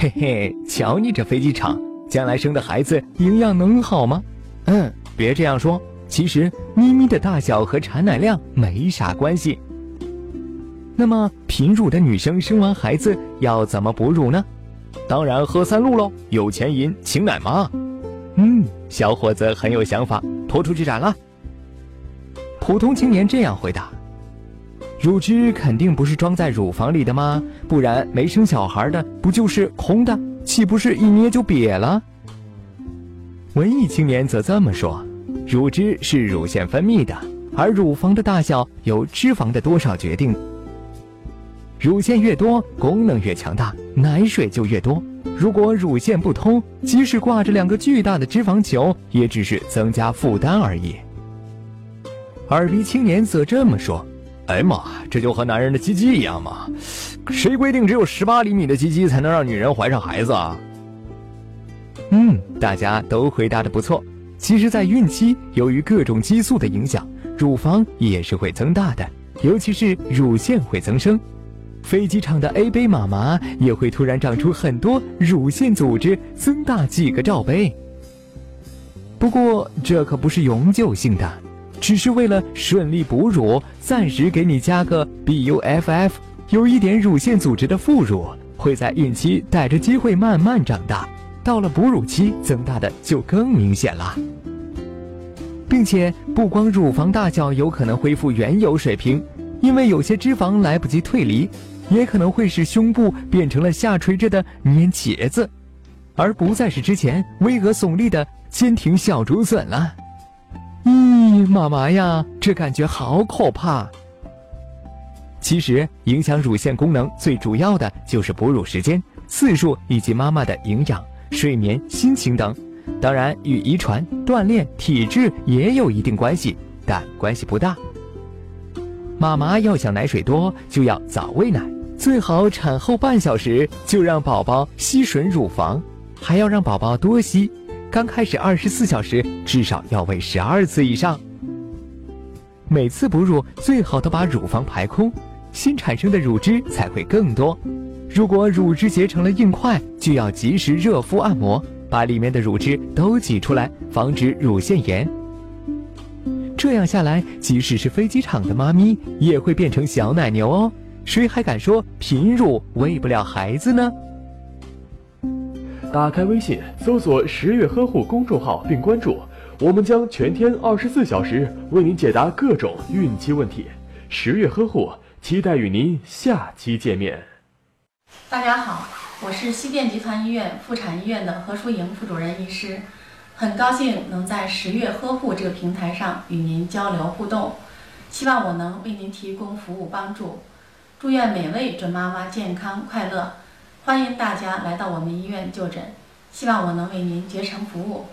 嘿嘿，瞧你这飞机场，将来生的孩子营养能好吗？嗯，别这样说，其实咪咪的大小和产奶量没啥关系。那么贫乳的女生生完孩子要怎么哺乳呢？当然喝三鹿喽，有钱银请奶妈。嗯，小伙子很有想法，拖出去斩了。普通青年这样回答：“乳汁肯定不是装在乳房里的吗？不然没生小孩的不就是空的？岂不是一捏就瘪了？”文艺青年则这么说：“乳汁是乳腺分泌的，而乳房的大小由脂肪的多少决定。乳腺越多，功能越强大，奶水就越多。如果乳腺不通，即使挂着两个巨大的脂肪球，也只是增加负担而已。”耳鼻青年则这么说：“哎妈，这就和男人的鸡鸡一样嘛？谁规定只有十八厘米的鸡鸡才能让女人怀上孩子啊？”嗯，大家都回答的不错。其实，在孕期，由于各种激素的影响，乳房也是会增大的，尤其是乳腺会增生。飞机场的 A 杯妈妈也会突然长出很多乳腺组织，增大几个罩杯。不过，这可不是永久性的。只是为了顺利哺乳，暂时给你加个 BUFF，有一点乳腺组织的副乳会在孕期带着机会慢慢长大，到了哺乳期增大的就更明显了。并且不光乳房大小有可能恢复原有水平，因为有些脂肪来不及退离，也可能会使胸部变成了下垂着的粘茄子，而不再是之前巍峨耸立的坚挺小竹笋了。妈妈呀，这感觉好可怕。其实，影响乳腺功能最主要的就是哺乳时间、次数以及妈妈的营养、睡眠、心情等。当然，与遗传、锻炼、体质也有一定关系，但关系不大。妈妈要想奶水多，就要早喂奶，最好产后半小时就让宝宝吸吮乳房，还要让宝宝多吸。刚开始二十四小时至少要喂十二次以上，每次哺乳最好都把乳房排空，新产生的乳汁才会更多。如果乳汁结成了硬块，就要及时热敷按摩，把里面的乳汁都挤出来，防止乳腺炎。这样下来，即使是飞机场的妈咪也会变成小奶牛哦。谁还敢说贫乳喂不了孩子呢？打开微信，搜索“十月呵护”公众号并关注，我们将全天二十四小时为您解答各种孕期问题。十月呵护，期待与您下期见面。大家好，我是西电集团医院妇产医院的何淑莹副主任医师，很高兴能在十月呵护这个平台上与您交流互动，希望我能为您提供服务帮助，祝愿每位准妈妈健康快乐。欢迎大家来到我们医院就诊，希望我能为您竭诚服务。